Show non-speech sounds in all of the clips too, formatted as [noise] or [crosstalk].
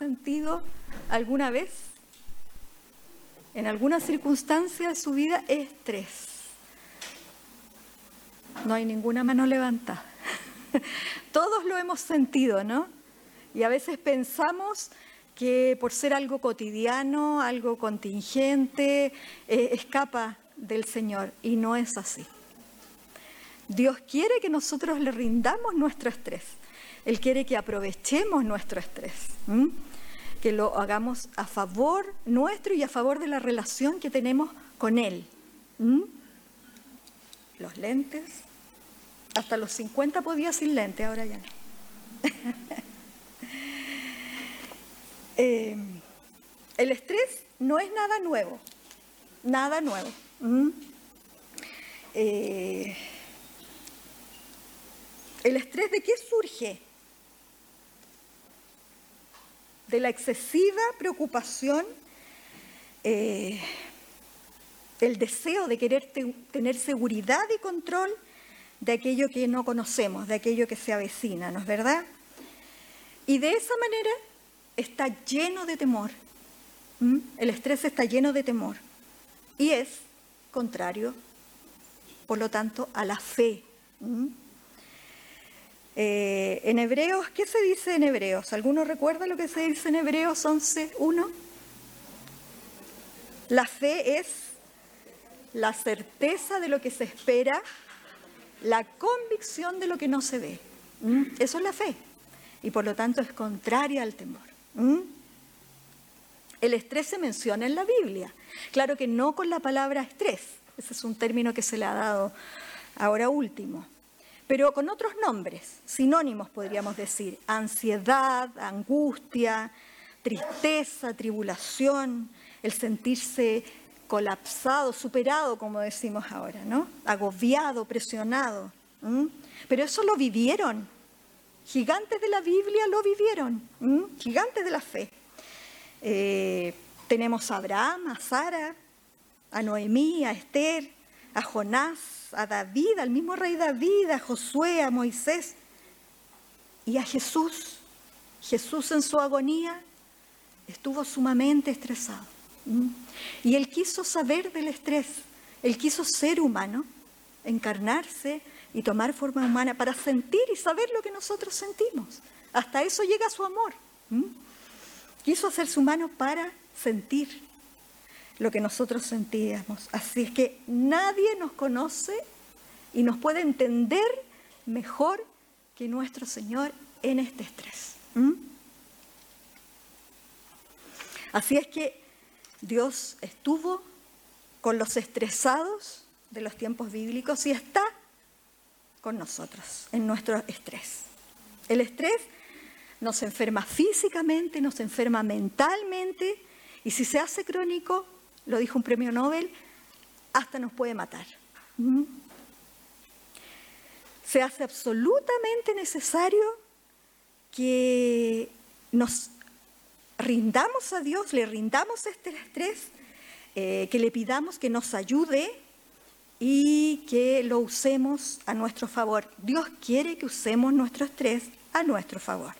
sentido alguna vez, en alguna circunstancia de su vida, estrés? No hay ninguna mano levantada. [laughs] Todos lo hemos sentido, ¿no? Y a veces pensamos que por ser algo cotidiano, algo contingente, eh, escapa del Señor. Y no es así. Dios quiere que nosotros le rindamos nuestro estrés. Él quiere que aprovechemos nuestro estrés, que lo hagamos a favor nuestro y a favor de la relación que tenemos con Él. Los lentes, hasta los 50 podía sin lente, ahora ya no. [laughs] Eh, el estrés no es nada nuevo, nada nuevo. Eh, ¿El estrés de qué surge? De la excesiva preocupación, eh, el deseo de querer tener seguridad y control de aquello que no conocemos, de aquello que se avecina, ¿no es verdad? Y de esa manera está lleno de temor. El estrés está lleno de temor y es contrario, por lo tanto, a la fe. Eh, en Hebreos, ¿qué se dice en Hebreos? ¿Alguno recuerda lo que se dice en Hebreos 11.1? La fe es la certeza de lo que se espera, la convicción de lo que no se ve. Eso es la fe. Y por lo tanto es contraria al temor. ¿Mm? El estrés se menciona en la Biblia. Claro que no con la palabra estrés. Ese es un término que se le ha dado ahora último. Pero con otros nombres, sinónimos podríamos decir. Ansiedad, angustia, tristeza, tribulación, el sentirse colapsado, superado, como decimos ahora, ¿no? Agobiado, presionado. Pero eso lo vivieron Gigantes de la Biblia lo vivieron, gigantes de la fe. Eh, tenemos a Abraham, a Sara, a Noemí, a Esther, a Jonás, a David, al mismo rey David, a Josué, a Moisés y a Jesús. Jesús en su agonía estuvo sumamente estresado. Y él quiso saber del estrés, él quiso ser humano, encarnarse y tomar forma humana para sentir y saber lo que nosotros sentimos. Hasta eso llega su amor. Quiso hacerse humano para sentir lo que nosotros sentíamos. Así es que nadie nos conoce y nos puede entender mejor que nuestro Señor en este estrés. Así es que Dios estuvo con los estresados de los tiempos bíblicos y está con nosotros en nuestro estrés. El estrés nos enferma físicamente, nos enferma mentalmente y si se hace crónico, lo dijo un premio Nobel, hasta nos puede matar. Se hace absolutamente necesario que nos rindamos a Dios, le rindamos este estrés, eh, que le pidamos que nos ayude y que lo usemos a nuestro favor. Dios quiere que usemos nuestro estrés a nuestro favor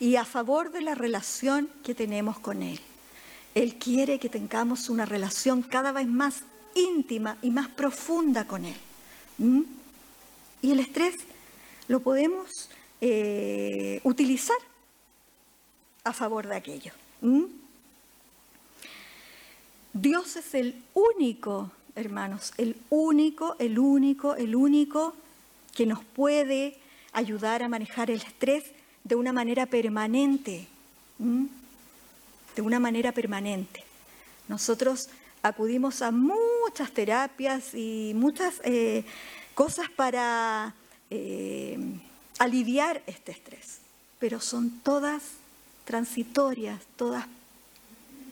y a favor de la relación que tenemos con Él. Él quiere que tengamos una relación cada vez más íntima y más profunda con Él. Y el estrés lo podemos eh, utilizar a favor de aquello. Dios es el único hermanos, el único, el único, el único que nos puede ayudar a manejar el estrés de una manera permanente, de una manera permanente. Nosotros acudimos a muchas terapias y muchas eh, cosas para eh, aliviar este estrés, pero son todas transitorias, todas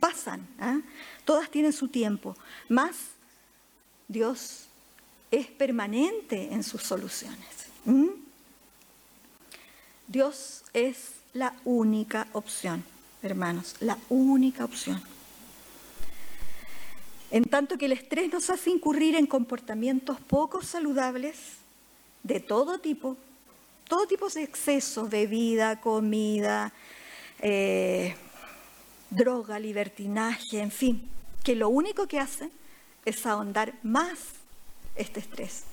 pasan, ¿ah? todas tienen su tiempo, más Dios es permanente en sus soluciones. Dios es la única opción, hermanos, la única opción. En tanto que el estrés nos hace incurrir en comportamientos poco saludables de todo tipo, todo tipo de excesos, bebida, comida, eh, droga, libertinaje, en fin, que lo único que hacen es ahondar más este estrés,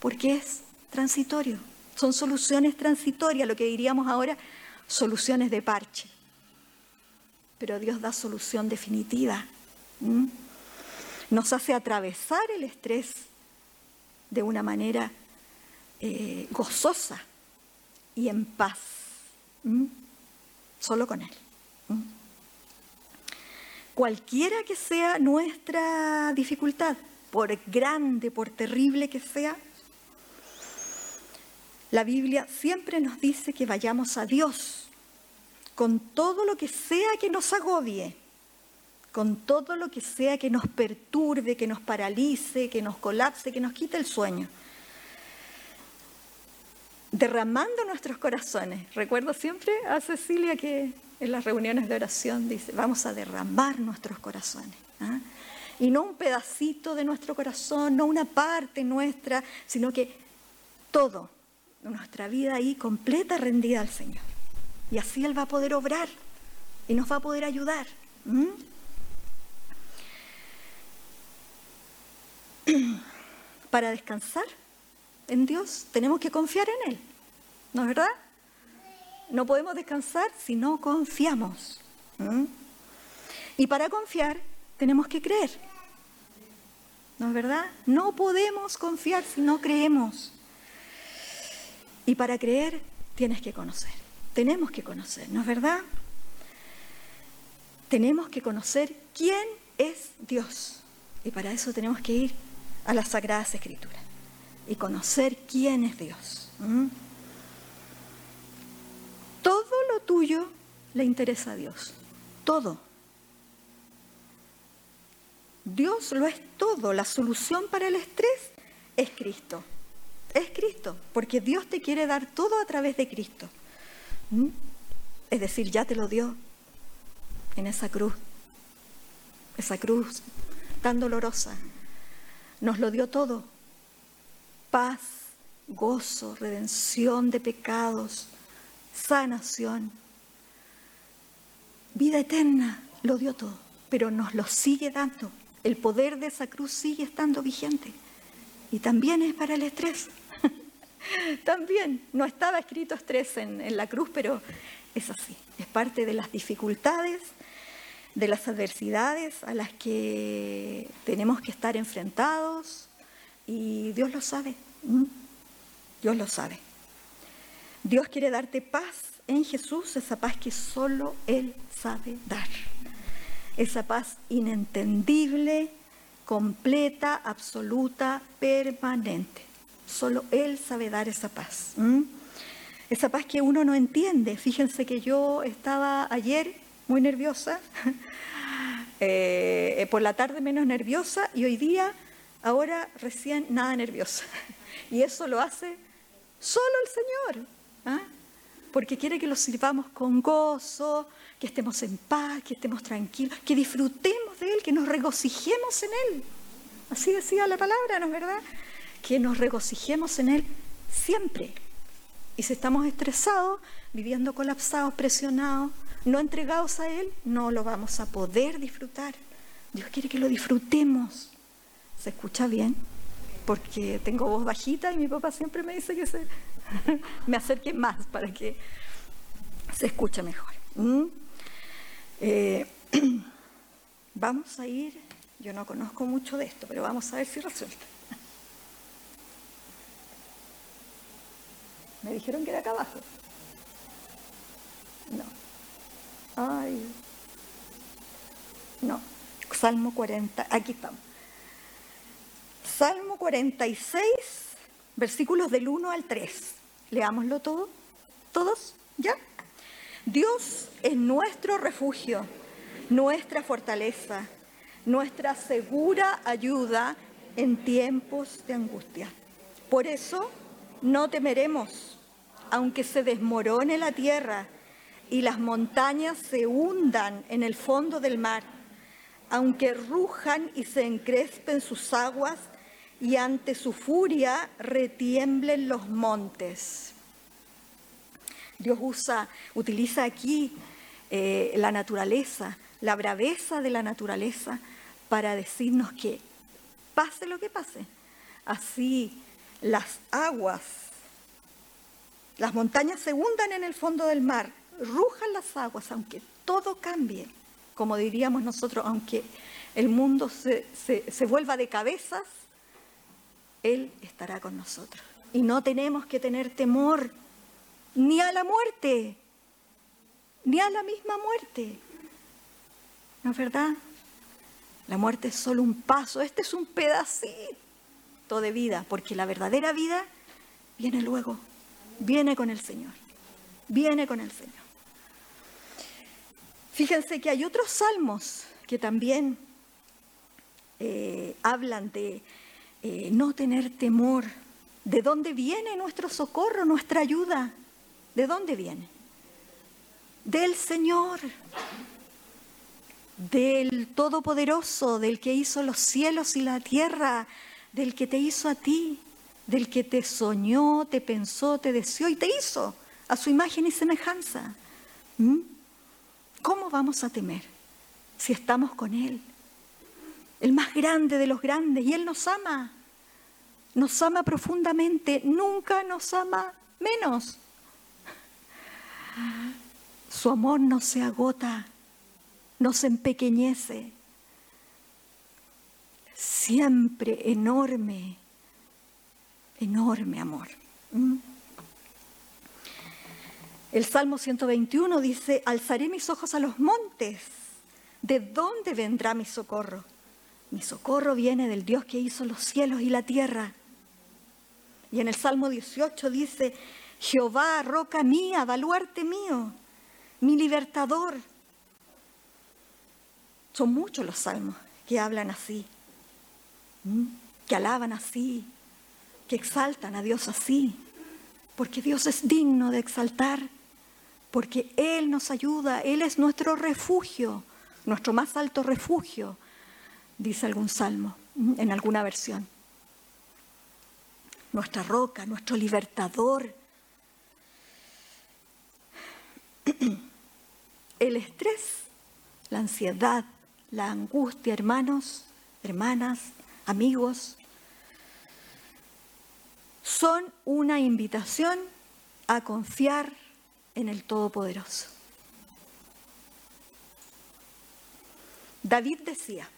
porque es transitorio, son soluciones transitorias, lo que diríamos ahora, soluciones de parche. Pero Dios da solución definitiva. Nos hace atravesar el estrés de una manera eh, gozosa y en paz, solo con Él. Cualquiera que sea nuestra dificultad, por grande, por terrible que sea, la Biblia siempre nos dice que vayamos a Dios con todo lo que sea que nos agobie, con todo lo que sea que nos perturbe, que nos paralice, que nos colapse, que nos quite el sueño. Derramando nuestros corazones. Recuerdo siempre a Cecilia que en las reuniones de oración dice, vamos a derramar nuestros corazones. ¿ah? Y no un pedacito de nuestro corazón, no una parte nuestra, sino que todo nuestra vida ahí completa, rendida al Señor. Y así Él va a poder obrar y nos va a poder ayudar. [clears throat] Para descansar en Dios tenemos que confiar en Él, ¿no es verdad? No podemos descansar si no confiamos. Y para confiar tenemos que creer. ¿No es verdad? No podemos confiar si no creemos. Y para creer tienes que conocer. Tenemos que conocer, ¿no es verdad? Tenemos que conocer quién es Dios. Y para eso tenemos que ir a las Sagradas Escrituras y conocer quién es Dios. Todo lo tuyo le interesa a Dios. Todo. Dios lo es todo. La solución para el estrés es Cristo es Cristo, porque Dios te quiere dar todo a través de Cristo. Es decir, ya te lo dio en esa cruz, esa cruz tan dolorosa. Nos lo dio todo. Paz, gozo, redención de pecados, sanación, vida eterna, lo dio todo, pero nos lo sigue dando. El poder de esa cruz sigue estando vigente. Y también es para el estrés. [laughs] También no estaba escrito estrés en, la cruz, pero es así. Es parte de las dificultades, de las adversidades a las que tenemos que estar enfrentados y Dios lo sabe. Dios lo sabe. Dios quiere darte paz en Jesús, esa paz que solo Él sabe dar. Esa paz inentendible, completa, absoluta, permanente. Solo Él sabe dar esa paz. Esa paz que uno no entiende. Fíjense que yo estaba ayer muy nerviosa, [laughs] eh, por la tarde menos nerviosa y hoy día, ahora recién nada nerviosa. [laughs] Y eso lo hace solo el Señor. ¿ah? Porque quiere que lo sirvamos con gozo, que estemos en paz, que estemos tranquilos, que disfrutemos de Él, que nos regocijemos en Él. Así decía la palabra, ¿no es verdad? Que nos regocijemos en Él siempre. Y si estamos estresados, viviendo colapsados, presionados, no entregados a Él, no lo vamos a poder disfrutar. Dios quiere que lo disfrutemos. ¿Se escucha bien? Porque tengo voz bajita y mi papá siempre me dice que se, [laughs] me acerque más para que se escuche mejor. ¿Mm? Eh, [clears throat] vamos a ir, yo no conozco mucho de esto, pero vamos a ver si resulta. Me dijeron que era acá abajo. No. Ay. No. Salmo 40. Aquí estamos. Salmo 46, versículos del 1 al 3. Leámoslo todo. ¿Todos? ¿Ya? Dios es nuestro refugio, nuestra fortaleza, nuestra segura ayuda en tiempos de angustia. Por eso no temeremos, aunque se desmorone la tierra y las montañas se hundan en el fondo del mar, aunque rujan y se encrespen sus aguas y ante su furia retiemblen los montes. Dios usa, utiliza aquí eh, la naturaleza, la braveza de la naturaleza, para decirnos que pase lo que pase, así las aguas, las montañas se hundan en el fondo del mar, rujan las aguas, aunque todo cambie, como diríamos nosotros, aunque el mundo se, se vuelva de cabezas, Él estará con nosotros. Y no tenemos que tener temor ni a la muerte, ni a la misma muerte. ¿No es verdad? La muerte es solo un paso, este es un pedacito de vida, porque la verdadera vida viene luego, viene con el Señor, viene con el Señor. Fíjense que hay otros salmos que también eh, hablan de eh, no tener temor. ¿De dónde viene nuestro socorro, nuestra ayuda? ¿De dónde viene? Del Señor, del Todopoderoso, del que hizo los cielos y la tierra, del que te hizo a ti, del que te soñó, te pensó, te deseó y te hizo a su imagen y semejanza. ¿Mm? ¿Cómo vamos a temer si estamos con Él? El más grande de los grandes y Él nos ama. Nos ama profundamente, nunca nos ama menos. Su amor no se agota, no se empequeñece. Siempre enorme, enorme amor. ¿Mm? El Salmo 121 dice, alzaré mis ojos a los montes. ¿De dónde vendrá mi socorro? Mi socorro viene del Dios que hizo los cielos y la tierra. Y en el Salmo 18 dice, Jehová, roca mía, baluarte mío, mi libertador. Son muchos los salmos que hablan así, que alaban así, que exaltan a Dios así, porque Dios es digno de exaltar, porque Él nos ayuda, Él es nuestro refugio, nuestro más alto refugio, dice algún salmo en alguna versión. Nuestra roca, nuestro libertador, [clears throat] El estrés, la ansiedad, la angustia, hermanos, hermanas, amigos, son una invitación a confiar en el Todopoderoso. David decía,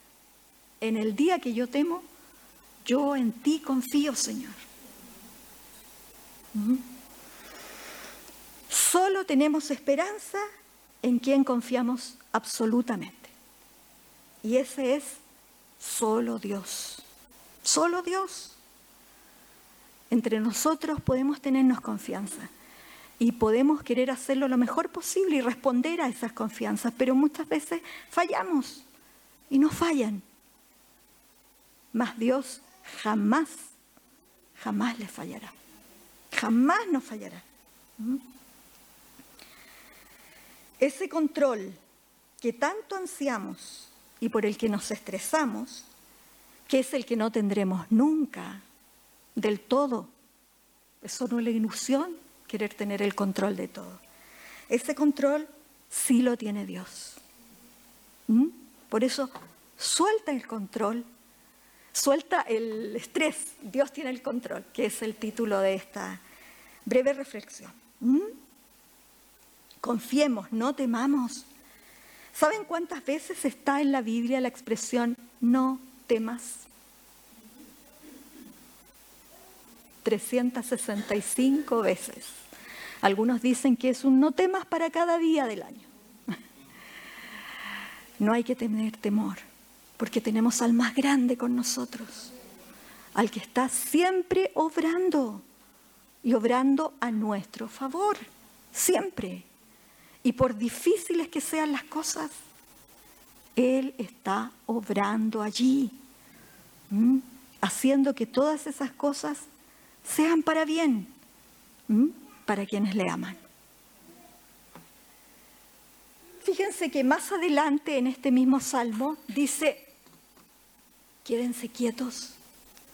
en el día que yo temo, yo en ti confío, Señor. Solo tenemos esperanza en quien confiamos absolutamente. Y ese es solo Dios. Solo Dios. Entre nosotros podemos tenernos confianza y podemos querer hacerlo lo mejor posible y responder a esas confianzas, pero muchas veces fallamos y no fallan. Mas Dios jamás, jamás le fallará. Jamás nos fallará. ¿Mm? Ese control que tanto ansiamos y por el que nos estresamos, que es el que no tendremos nunca del todo, es solo una ilusión querer tener el control de todo. Ese control sí lo tiene Dios. ¿Mm? Por eso suelta el control, suelta el estrés, Dios tiene el control, que es el título de esta breve reflexión. ¿Mm? Confiemos, no temamos. ¿Saben cuántas veces está en la Biblia la expresión no temas? 365 veces. Algunos dicen que es un no temas para cada día del año. No hay que tener temor, porque tenemos al más grande con nosotros, al que está siempre obrando y obrando a nuestro favor, siempre. Y por difíciles que sean las cosas, Él está obrando allí, haciendo que todas esas cosas sean para bien, para quienes le aman. Fíjense que más adelante en este mismo salmo dice, quédense quietos,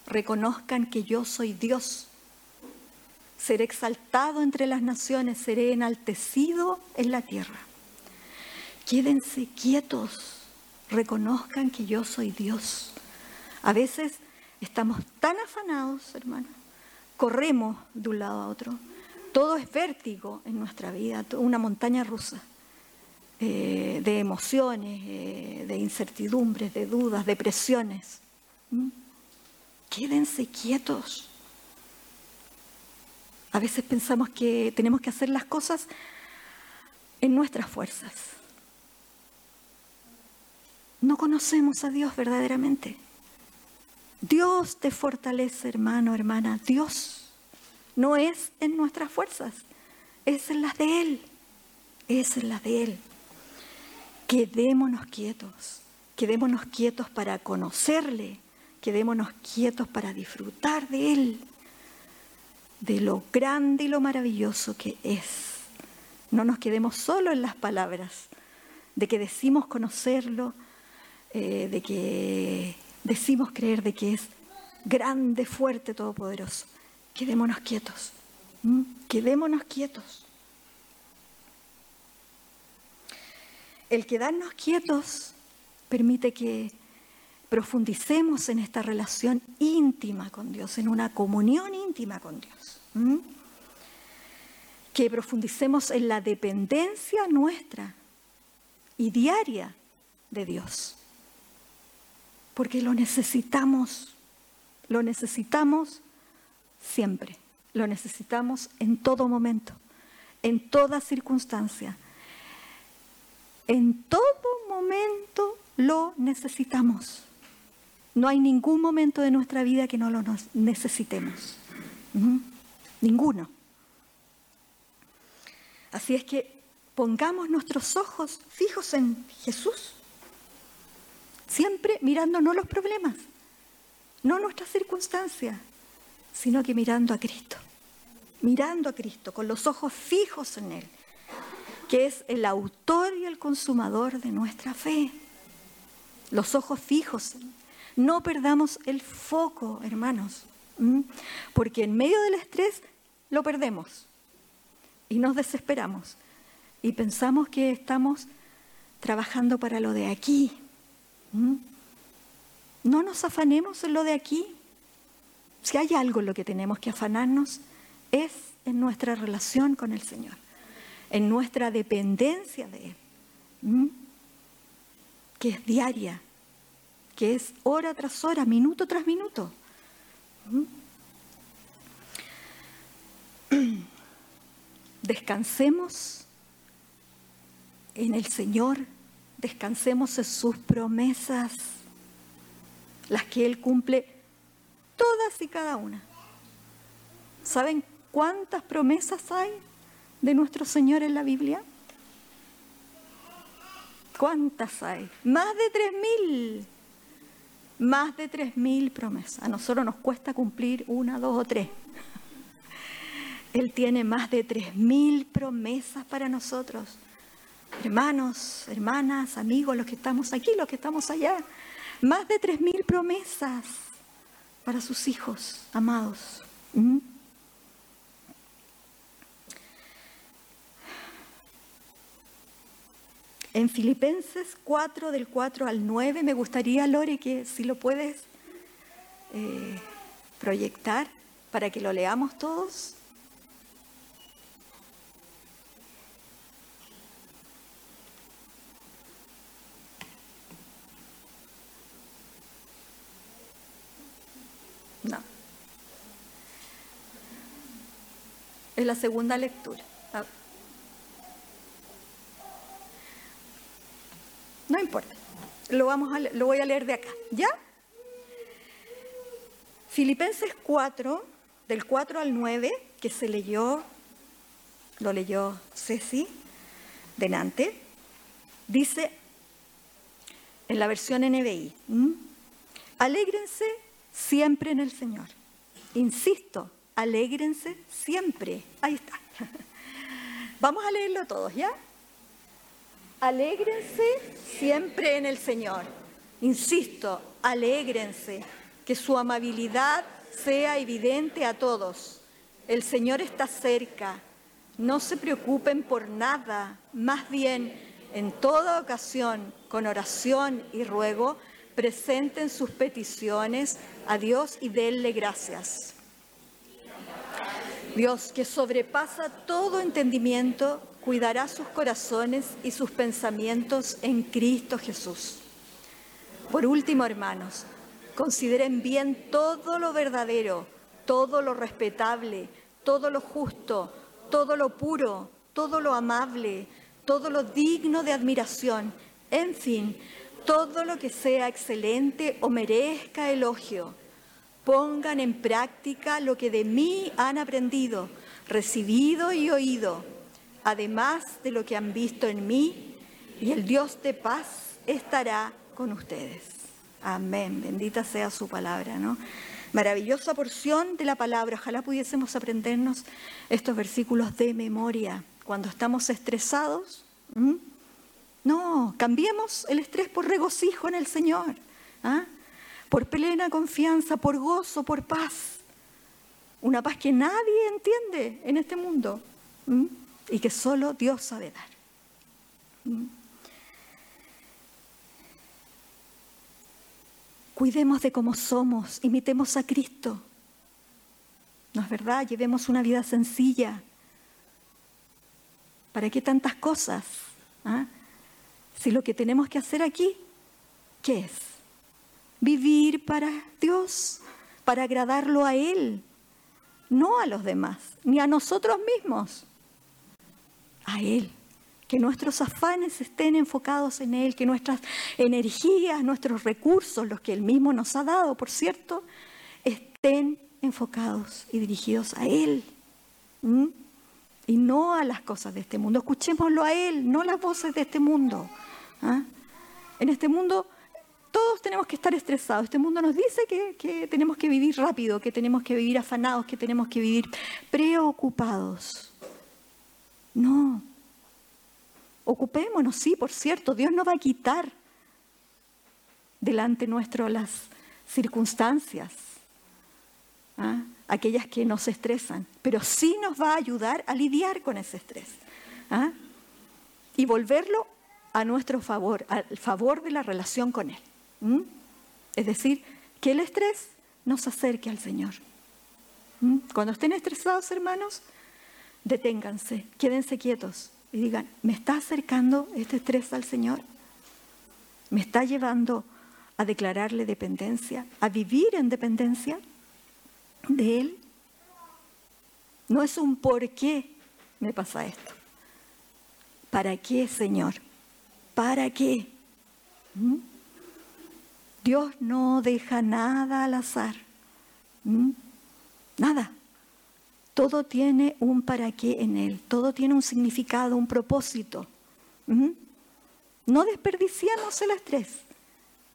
reconozcan que yo soy Dios seré exaltado entre las naciones, seré enaltecido en la tierra. Quédense quietos, reconozcan que yo soy Dios. A veces estamos tan afanados, hermano, corremos de un lado a otro. Todo es vértigo en nuestra vida, una montaña rusa eh, de emociones, eh, de incertidumbres, de dudas, de presiones. ¿Mm? Quédense quietos. A veces pensamos que tenemos que hacer las cosas en nuestras fuerzas. No conocemos a Dios verdaderamente. Dios te fortalece, hermano, hermana. Dios no es en nuestras fuerzas, es en las de Él. Es en las de Él. Quedémonos quietos, quedémonos quietos para conocerle, quedémonos quietos para disfrutar de Él, de lo grande y lo maravilloso que es. No nos quedemos solo en las palabras, de que decimos conocerlo, eh, de que decimos creer de que es grande, fuerte, todopoderoso. Quedémonos quietos, quedémonos quietos. El quedarnos quietos permite que profundicemos en esta relación íntima con Dios, en una comunión íntima con Dios. Que profundicemos en la dependencia nuestra y diaria de Dios. Porque lo necesitamos, lo necesitamos siempre, lo necesitamos en todo momento, en toda circunstancia. En todo momento lo necesitamos. No hay ningún momento de nuestra vida que no lo necesitemos. Ninguno. Así es que pongamos nuestros ojos fijos en Jesús, siempre mirando no los problemas, no nuestras circunstancias, sino que mirando a Cristo, mirando a Cristo, con los ojos fijos en Él, que es el autor y el consumador de nuestra fe. Los ojos fijos en Él. No perdamos el foco, hermanos, porque en medio del estrés lo perdemos y nos desesperamos y pensamos que estamos trabajando para lo de aquí. No nos afanemos en lo de aquí. Si hay algo en lo que tenemos que afanarnos es en nuestra relación con el Señor, en nuestra dependencia de Él, que es diaria, que es hora tras hora, minuto tras minuto. [clears throat] Descansemos en el Señor, descansemos en sus promesas, las que Él cumple todas y cada una. ¿Saben cuántas promesas hay de nuestro Señor en la Biblia? ¿Cuántas hay? Más de tres mil. Más de tres mil promesas. A nosotros nos cuesta cumplir una, dos o tres. Él tiene más de tres mil promesas para nosotros. Hermanos, hermanas, amigos, los que estamos aquí, los que estamos allá. Más de tres mil promesas para sus hijos amados. ¿Mm? En Filipenses 4, del 4 al 9, me gustaría, Lore, que si lo puedes eh, proyectar para que lo leamos todos. No. Es la segunda lectura. No importa. Lo, vamos a, lo voy a leer de acá. ¿Ya? Filipenses 4, del 4 al 9, que se leyó, lo leyó Ceci delante, dice en la versión NBI, alégrense siempre en el Señor. Insisto, alégrense siempre. Ahí está. [laughs] Vamos a leerlo todos, ¿ya? Alégrense siempre en el Señor. Insisto, alégrense, que su amabilidad sea evidente a todos. El Señor está cerca. No se preocupen por nada, más bien en toda ocasión, con oración y ruego, presenten sus peticiones a Dios y denle gracias. Dios, que sobrepasa todo entendimiento, cuidará sus corazones y sus pensamientos en Cristo Jesús. Por último, hermanos, consideren bien todo lo verdadero, todo lo respetable, todo lo justo, todo lo puro, todo lo amable, todo lo digno de admiración, en fin, todo lo que sea excelente o merezca elogio. Pongan en práctica lo que de mí han aprendido, recibido y oído, además de lo que han visto en mí, y el Dios de paz estará con ustedes. Amén. Bendita sea su palabra, ¿no? Maravillosa porción de la palabra. Ojalá pudiésemos aprendernos estos versículos de memoria cuando estamos estresados. No, cambiemos el estrés por regocijo en el Señor, ¿ah? por plena confianza, por gozo, por paz. Una paz que nadie entiende en este mundo y que solo Dios sabe dar. Cuidemos de cómo somos, imitemos a Cristo. ¿No es verdad? Llevemos una vida sencilla, ¿Para qué tantas cosas? ¿Ah? Si lo que tenemos que hacer aquí, ¿qué es? Vivir para Dios, para agradarlo a Él, no a los demás, ni a nosotros mismos, a Él. Que nuestros afanes estén enfocados en Él, que nuestras energías, nuestros recursos, los que Él mismo nos ha dado, por cierto, estén enfocados y dirigidos a Él. Y no a las cosas de este mundo. Escuchémoslo a Él, no las voces de este mundo. ¿ah? En este mundo todos tenemos que estar estresados. Este mundo nos dice que, tenemos que vivir rápido, que tenemos que vivir afanados, que tenemos que vivir preocupados. No. Ocupémonos, sí, por cierto, Dios no va a quitar delante nuestro las circunstancias. ¿ah? aquellas que nos estresan, pero sí nos va a ayudar a lidiar con ese estrés ¿ah? y volverlo a nuestro favor, al favor de la relación con Él. Es decir, que el estrés nos acerque al Señor. Cuando estén estresados, hermanos, deténganse, quédense quietos y digan, ¿me está acercando este estrés al Señor? ¿Me está llevando a declararle dependencia, a vivir en dependencia? de Él. No es un por qué me pasa esto. ¿Para qué, Señor? ¿Para qué? ¿Mm? Dios no deja nada al azar. ¿Mm? Nada. Todo tiene un para qué en Él. Todo tiene un significado, un propósito. No desperdiciemos el estrés.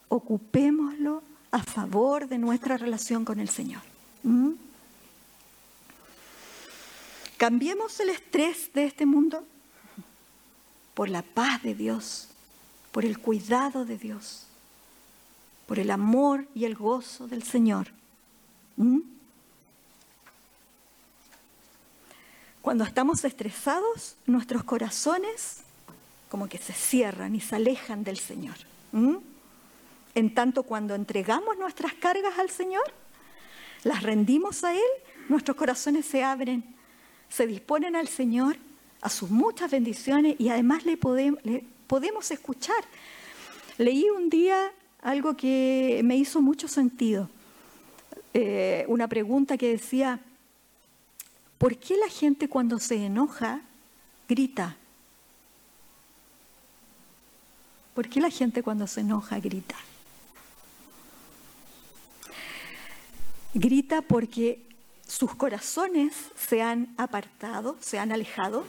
Ocupémoslo a favor de nuestra relación con el Señor. Cambiemos el estrés de este mundo por la paz de Dios, por el cuidado de Dios, por el amor y el gozo del Señor. Cuando estamos estresados, nuestros corazones como que se cierran y se alejan del Señor. En tanto, cuando entregamos nuestras cargas al Señor, las rendimos a Él, nuestros corazones se abren, se disponen al Señor, a sus muchas bendiciones y además le podemos, escuchar. Leí un día algo que me hizo mucho sentido, eh, una pregunta que decía, ¿por qué la gente cuando se enoja grita? ¿Por qué la gente cuando se enoja grita? Grita porque sus corazones se han apartado, se han alejado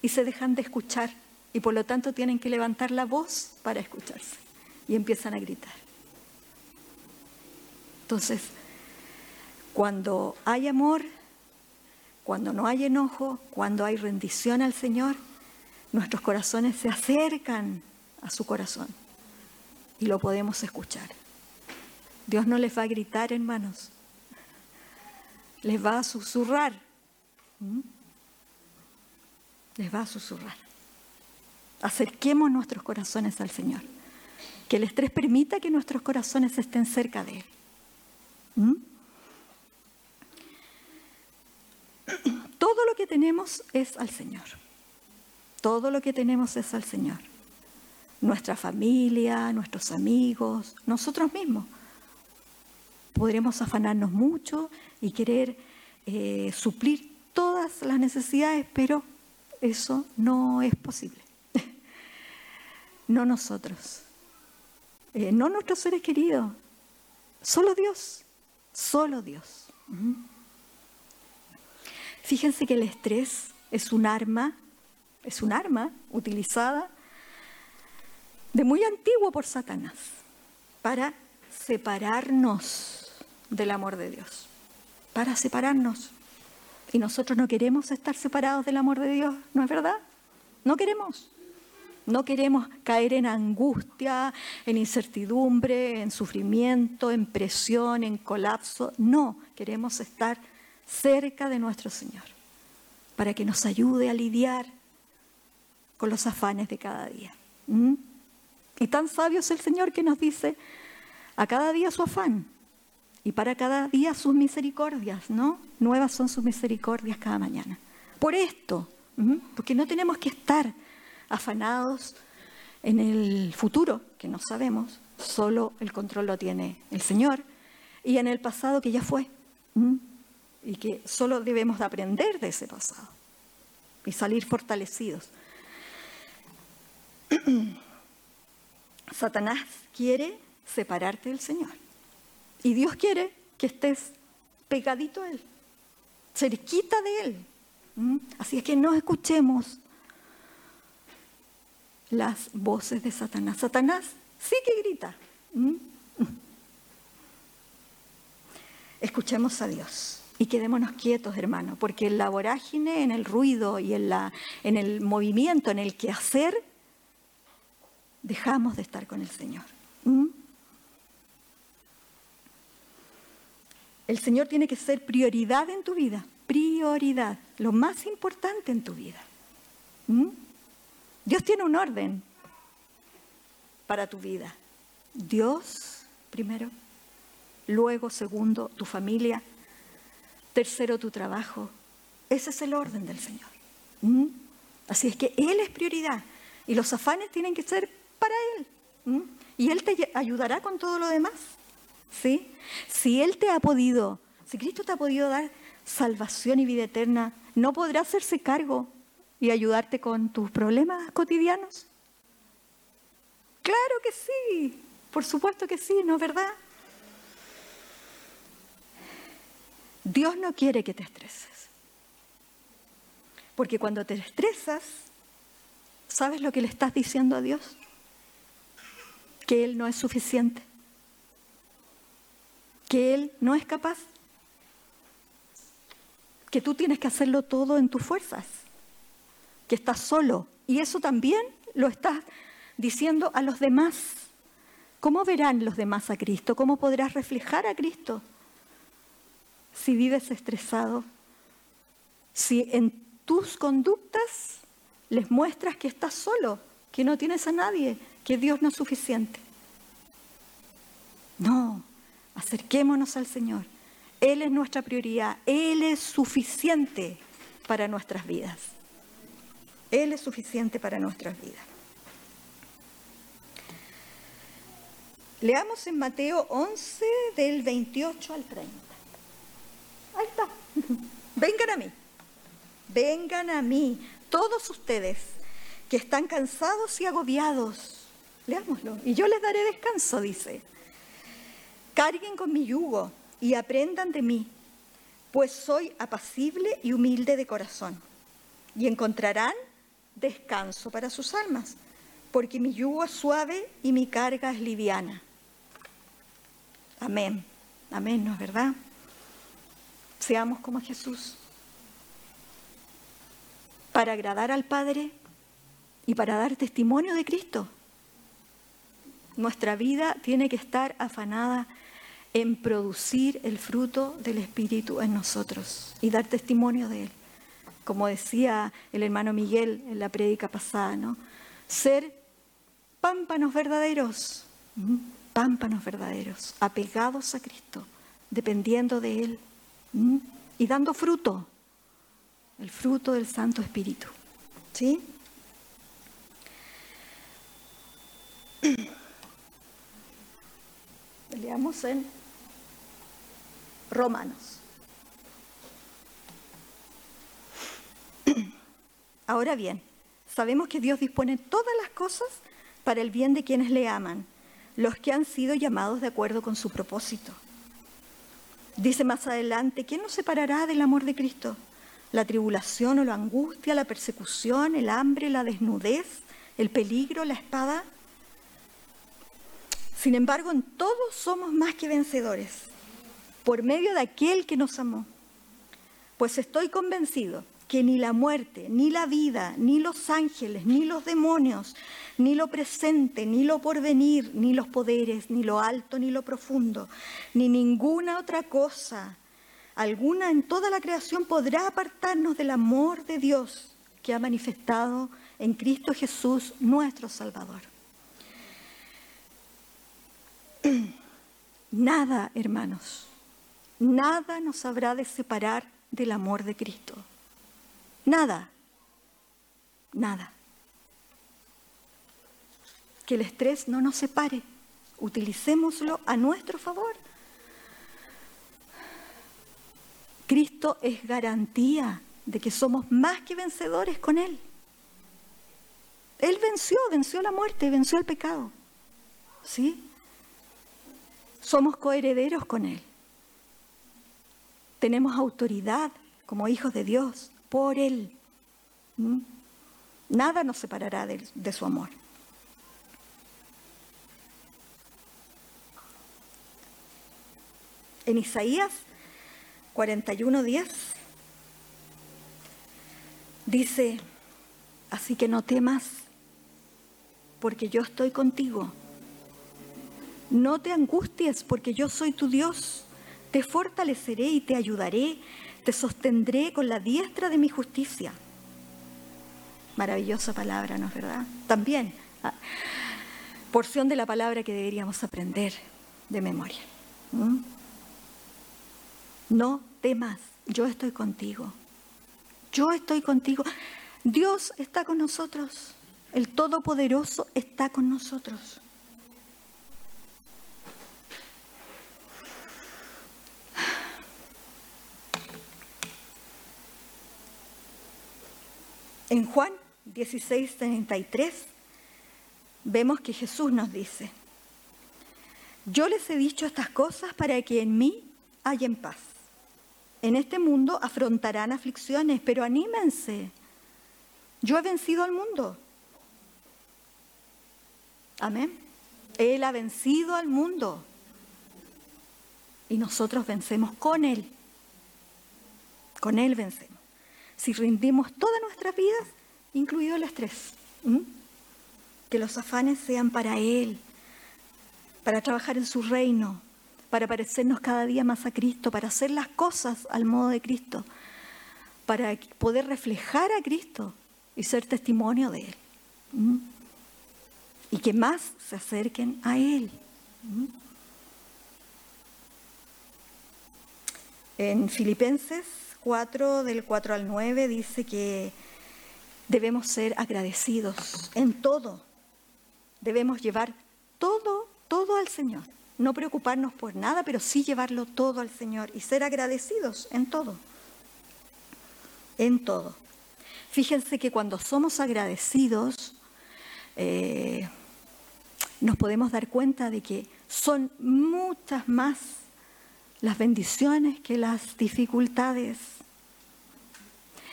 y se dejan de escuchar y por lo tanto tienen que levantar la voz para escucharse y empiezan a gritar. Entonces, cuando hay amor, cuando no hay enojo, cuando hay rendición al Señor, nuestros corazones se acercan a su corazón y lo podemos escuchar. Dios no les va a gritar, hermanos. Les va a susurrar. ¿Mm? Les va a susurrar. Acerquemos nuestros corazones al Señor. Que el estrés permita que nuestros corazones estén cerca de Él. ¿Mm? Todo lo que tenemos es al Señor. Todo lo que tenemos es al Señor. Nuestra familia, nuestros amigos, nosotros mismos. Podremos afanarnos mucho y querer eh, suplir todas las necesidades, pero eso no es posible. [laughs] no nosotros. Eh, no nuestros seres queridos. Solo Dios. Solo Dios. Fíjense que el estrés es un arma, es un arma utilizada de muy antiguo por Satanás para separarnos del amor de Dios, para separarnos. Y nosotros no queremos estar separados del amor de Dios, ¿no es verdad? No queremos. No queremos caer en angustia, en incertidumbre, en sufrimiento, en presión, en colapso. No, queremos estar cerca de nuestro Señor, para que nos ayude a lidiar con los afanes de cada día. ¿Mm? Y tan sabio es el Señor que nos dice, a cada día su afán y para cada día sus misericordias, ¿no? Nuevas son sus misericordias cada mañana. Por esto, porque no tenemos que estar afanados en el futuro, que no sabemos, solo el control lo tiene el Señor, y en el pasado que ya fue y que solo debemos de aprender de ese pasado y salir fortalecidos. [clears throat] Satanás quiere separarte del Señor y Dios quiere que estés pegadito a Él, cerquita de Él. ¿Mm? Así es que no escuchemos las voces de Satanás. Satanás sí que grita. ¿Mm? [laughs] Escuchemos a Dios. Y quedémonos quietos, hermano, porque en la vorágine, en el ruido y en, la, en el movimiento, en el quehacer, dejamos de estar con el Señor. ¿Mm? El Señor tiene que ser prioridad en tu vida, prioridad, lo más importante en tu vida. ¿Mm? Dios tiene un orden para tu vida. Dios primero, luego segundo tu familia, Tercero, tu trabajo. Ese es el orden del Señor. ¿Mm? Así es que Él es prioridad y los afanes tienen que ser para Él. ¿Mm? Y Él te ayudará con todo lo demás. ¿Sí? Si Él te ha podido, si Cristo te ha podido dar salvación y vida eterna, ¿no podrá hacerse cargo y ayudarte con tus problemas cotidianos? Claro que sí, por supuesto que sí, ¿no es verdad? Dios no quiere que te estreses. Porque cuando te estresas, ¿sabes lo que le estás diciendo a Dios? Que Él no es suficiente. Que Él no es capaz. Que tú tienes que hacerlo todo en tus fuerzas. Que estás solo. Y eso también lo estás diciendo a los demás. ¿Cómo verán los demás a Cristo? ¿Cómo podrás reflejar a Cristo? Si vives estresado, si en tus conductas les muestras que estás solo, que no tienes a nadie, que Dios no es suficiente. No, acerquémonos al Señor. Él es nuestra prioridad, Él es suficiente para nuestras vidas. Él es suficiente para nuestras vidas. Leamos en Mateo 11 del 28 al 30. Ahí está. Vengan a mí. Vengan a mí, todos ustedes que están cansados y agobiados. Leámoslo. Y yo les daré descanso, dice. Carguen con mi yugo y aprendan de mí, pues soy apacible y humilde de corazón. Y encontrarán descanso para sus almas, porque mi yugo es suave y mi carga es liviana. Amén. Amén, ¿no es verdad? Seamos como Jesús. Para agradar al Padre y para dar testimonio de Cristo. Nuestra vida tiene que estar afanada en producir el fruto del Espíritu en nosotros y dar testimonio de Él. Como decía el hermano Miguel en la prédica pasada, ¿no? ser pámpanos verdaderos, pámpanos verdaderos, apegados a Cristo, dependiendo de Él y dando fruto, el fruto del Santo Espíritu. ¿Sí? [clears throat] Leamos en Romanos. [clears throat] Ahora bien, sabemos que Dios dispone todas las cosas para el bien de quienes le aman, los que han sido llamados de acuerdo con su propósito. Dice más adelante, ¿quién nos separará del amor de Cristo? La tribulación o la angustia, la persecución, el hambre, la desnudez, el peligro, la espada. Sin embargo, en todos somos más que vencedores, por medio de aquel que nos amó. Pues estoy convencido que ni la muerte, ni la vida, ni los ángeles, ni los demonios, ni lo presente, ni lo porvenir, ni los poderes, ni lo alto, ni lo profundo, ni ninguna otra cosa, alguna en toda la creación podrá apartarnos del amor de Dios que ha manifestado en Cristo Jesús, nuestro Salvador. [clears throat] Nada, hermanos, nada nos habrá de separar del amor de Cristo. Nada, nada. Que el estrés no nos separe, utilicémoslo a nuestro favor. Cristo es garantía de que somos más que vencedores con Él. Él venció, venció la muerte, venció el pecado. ¿Sí? Somos coherederos con Él. Tenemos autoridad como hijos de Dios por Él. Nada nos separará de, de su amor. En Isaías 41:10 dice, así que no temas, porque yo estoy contigo. No te angusties, porque yo soy tu Dios. Te fortaleceré y te ayudaré te sostendré con la diestra de mi justicia. Maravillosa palabra, ¿no es verdad? También, ah, porción de la palabra que deberíamos aprender de memoria. No temas, yo estoy contigo. Yo estoy contigo. Dios está con nosotros. El Todopoderoso está con nosotros. En Juan 16, 33 vemos que Jesús nos dice, yo les he dicho estas cosas para que en mí hayan paz. En este mundo afrontarán aflicciones, pero anímense. Yo he vencido al mundo. Amén. Él ha vencido al mundo. Y nosotros vencemos con Él. Con Él vencemos si rendimos todas nuestras vidas, incluido el estrés. Que los afanes sean para Él, para trabajar en su reino, para parecernos cada día más a Cristo, para hacer las cosas al modo de Cristo, para poder reflejar a Cristo y ser testimonio de Él. Y que más se acerquen a Él. En Filipenses 4, del 4 al 9, dice que debemos ser agradecidos en todo. Debemos llevar todo, todo al Señor. No preocuparnos por nada, pero sí llevarlo todo al Señor y ser agradecidos en todo. En todo. Fíjense que cuando somos agradecidos, eh, nos podemos dar cuenta de que son muchas más las bendiciones que las dificultades.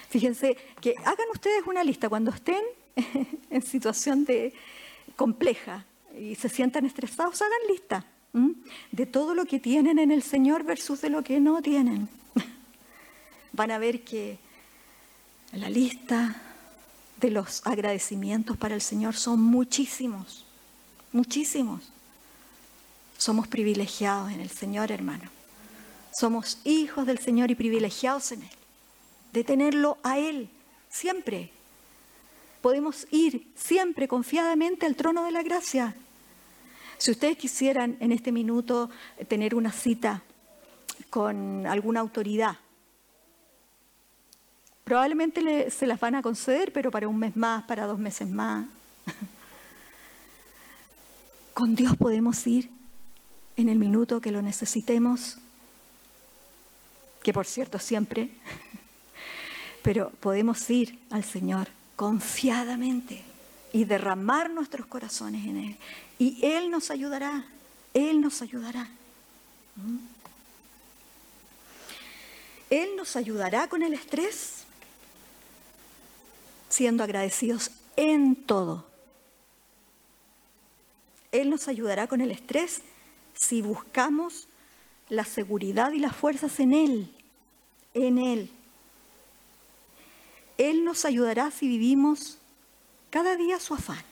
Fíjense que hagan ustedes una lista cuando estén [laughs] en situación de compleja y se sientan estresados, hagan lista de todo lo que tienen en el Señor versus de lo que no tienen. [laughs] Van a ver que la lista de los agradecimientos para el Señor son muchísimos, muchísimos. Somos privilegiados en el Señor, hermano. Somos hijos del Señor y privilegiados en Él, de tenerlo a Él siempre. podemos ir siempre confiadamente al trono de la gracia. Si ustedes quisieran en este minuto tener una cita con alguna autoridad, probablemente se las van a conceder, pero para un mes más, para dos meses más. [laughs] Con Dios podemos ir en el minuto que lo necesitemos, que por cierto siempre, [laughs] pero podemos ir al Señor confiadamente y derramar nuestros corazones en Él. Y Él nos ayudará, Él nos ayudará. ¿Mm? Él nos ayudará con el estrés, siendo agradecidos en todo. Él nos ayudará con el estrés si buscamos la seguridad y las fuerzas en Él, en Él. Él nos ayudará si vivimos cada día su afán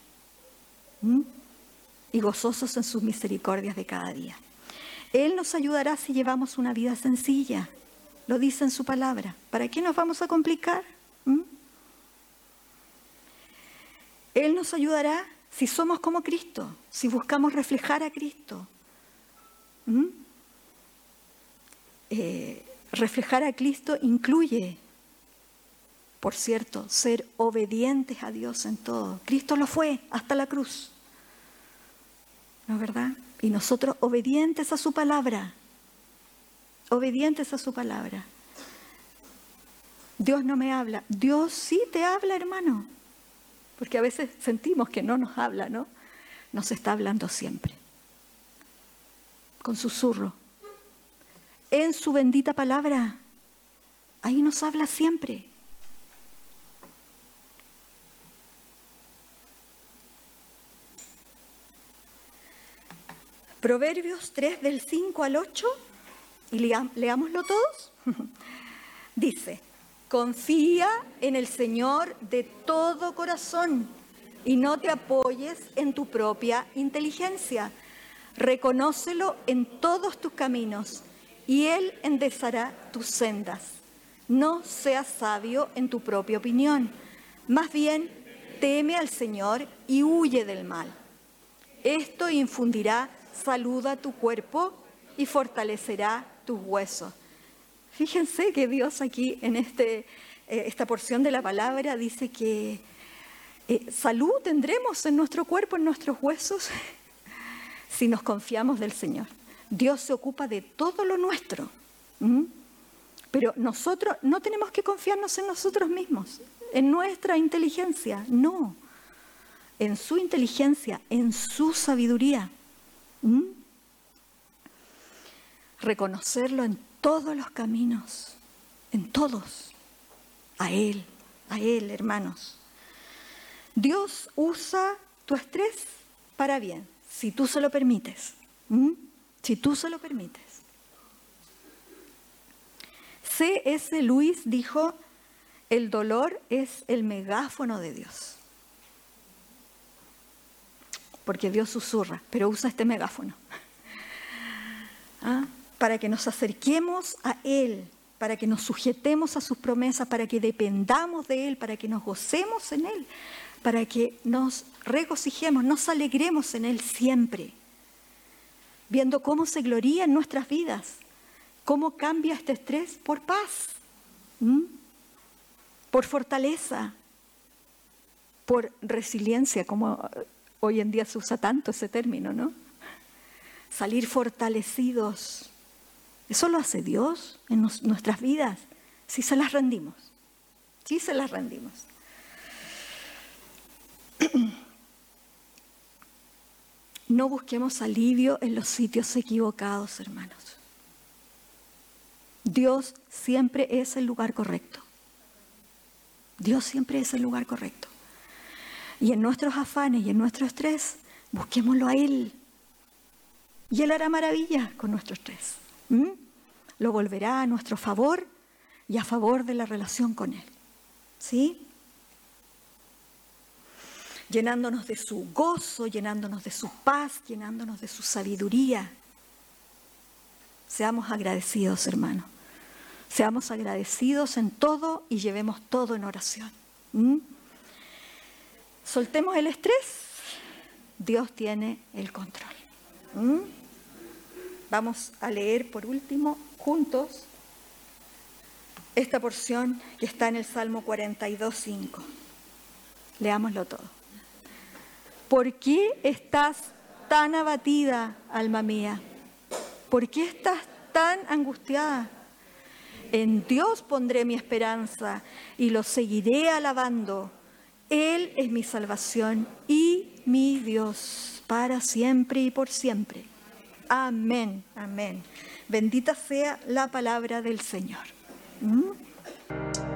y gozosos en sus misericordias de cada día. Él nos ayudará si llevamos una vida sencilla, lo dice en su palabra. ¿Para qué nos vamos a complicar? Él nos ayudará si somos como Cristo, si buscamos reflejar a Cristo. Reflejar a Cristo incluye por cierto, ser obedientes a Dios en todo. Cristo lo fue hasta la cruz. ¿No es verdad? Y nosotros obedientes a su palabra. Obedientes a su palabra. Dios no me habla. Dios sí te habla, hermano. Porque a veces sentimos que no nos habla, ¿no? Nos está hablando siempre. Con susurro. En su bendita palabra. Ahí nos habla siempre. Proverbios 3 del 5 al 8, y leámoslo todos, [laughs] dice, confía en el Señor de todo corazón y no te apoyes en tu propia inteligencia. Reconócelo en todos tus caminos y Él enderezará tus sendas. No seas sabio en tu propia opinión, más bien teme al Señor y huye del mal. Esto infundirá saluda tu cuerpo y fortalecerá tus huesos. Fíjense que Dios aquí en este, eh, esta porción de la palabra dice que eh, salud tendremos en nuestro cuerpo, en nuestros huesos, [laughs] si nos confiamos del Señor. Dios se ocupa de todo lo nuestro. Pero nosotros no tenemos que confiarnos en nosotros mismos, en nuestra inteligencia, no. En su inteligencia, en su sabiduría. Reconocerlo en todos los caminos, en todos. A Él, a Él, hermanos. Dios usa tu estrés para bien, si tú se lo permites. Si tú se lo permites. C.S. Luis dijo, el dolor es el megáfono de Dios porque Dios susurra, pero usa este megáfono. ¿Ah? Para que nos acerquemos a Él, para que nos sujetemos a sus promesas, para que dependamos de Él, para que nos gocemos en Él, para que nos regocijemos, nos alegremos en Él siempre, viendo cómo se gloría en nuestras vidas, cómo cambia este estrés por paz, por fortaleza, por resiliencia, como Hoy en día se usa tanto ese término, ¿no? Salir fortalecidos. Eso lo hace Dios en nuestras vidas, si se las rendimos. Si se las rendimos. [clears throat] No busquemos alivio en los sitios equivocados, hermanos. Dios siempre es el lugar correcto. Dios siempre es el lugar correcto. Y en nuestros afanes y en nuestro estrés, busquémoslo a Él. Y Él hará maravillas con nuestro estrés. Lo volverá a nuestro favor y a favor de la relación con Él. ¿Sí? Llenándonos de su gozo, llenándonos de su paz, llenándonos de su sabiduría. Seamos agradecidos, hermano. Seamos agradecidos en todo y llevemos todo en oración. Soltemos el estrés. Dios tiene el control. ¿Mm? Vamos a leer por último juntos esta porción que está en el Salmo 42.5. Leámoslo todo. ¿Por qué estás tan abatida, alma mía? ¿Por qué estás tan angustiada? En Dios pondré mi esperanza y lo seguiré alabando. Él es mi salvación y mi Dios para siempre y por siempre. Amén, amén. Bendita sea la palabra del Señor. ¿Mm?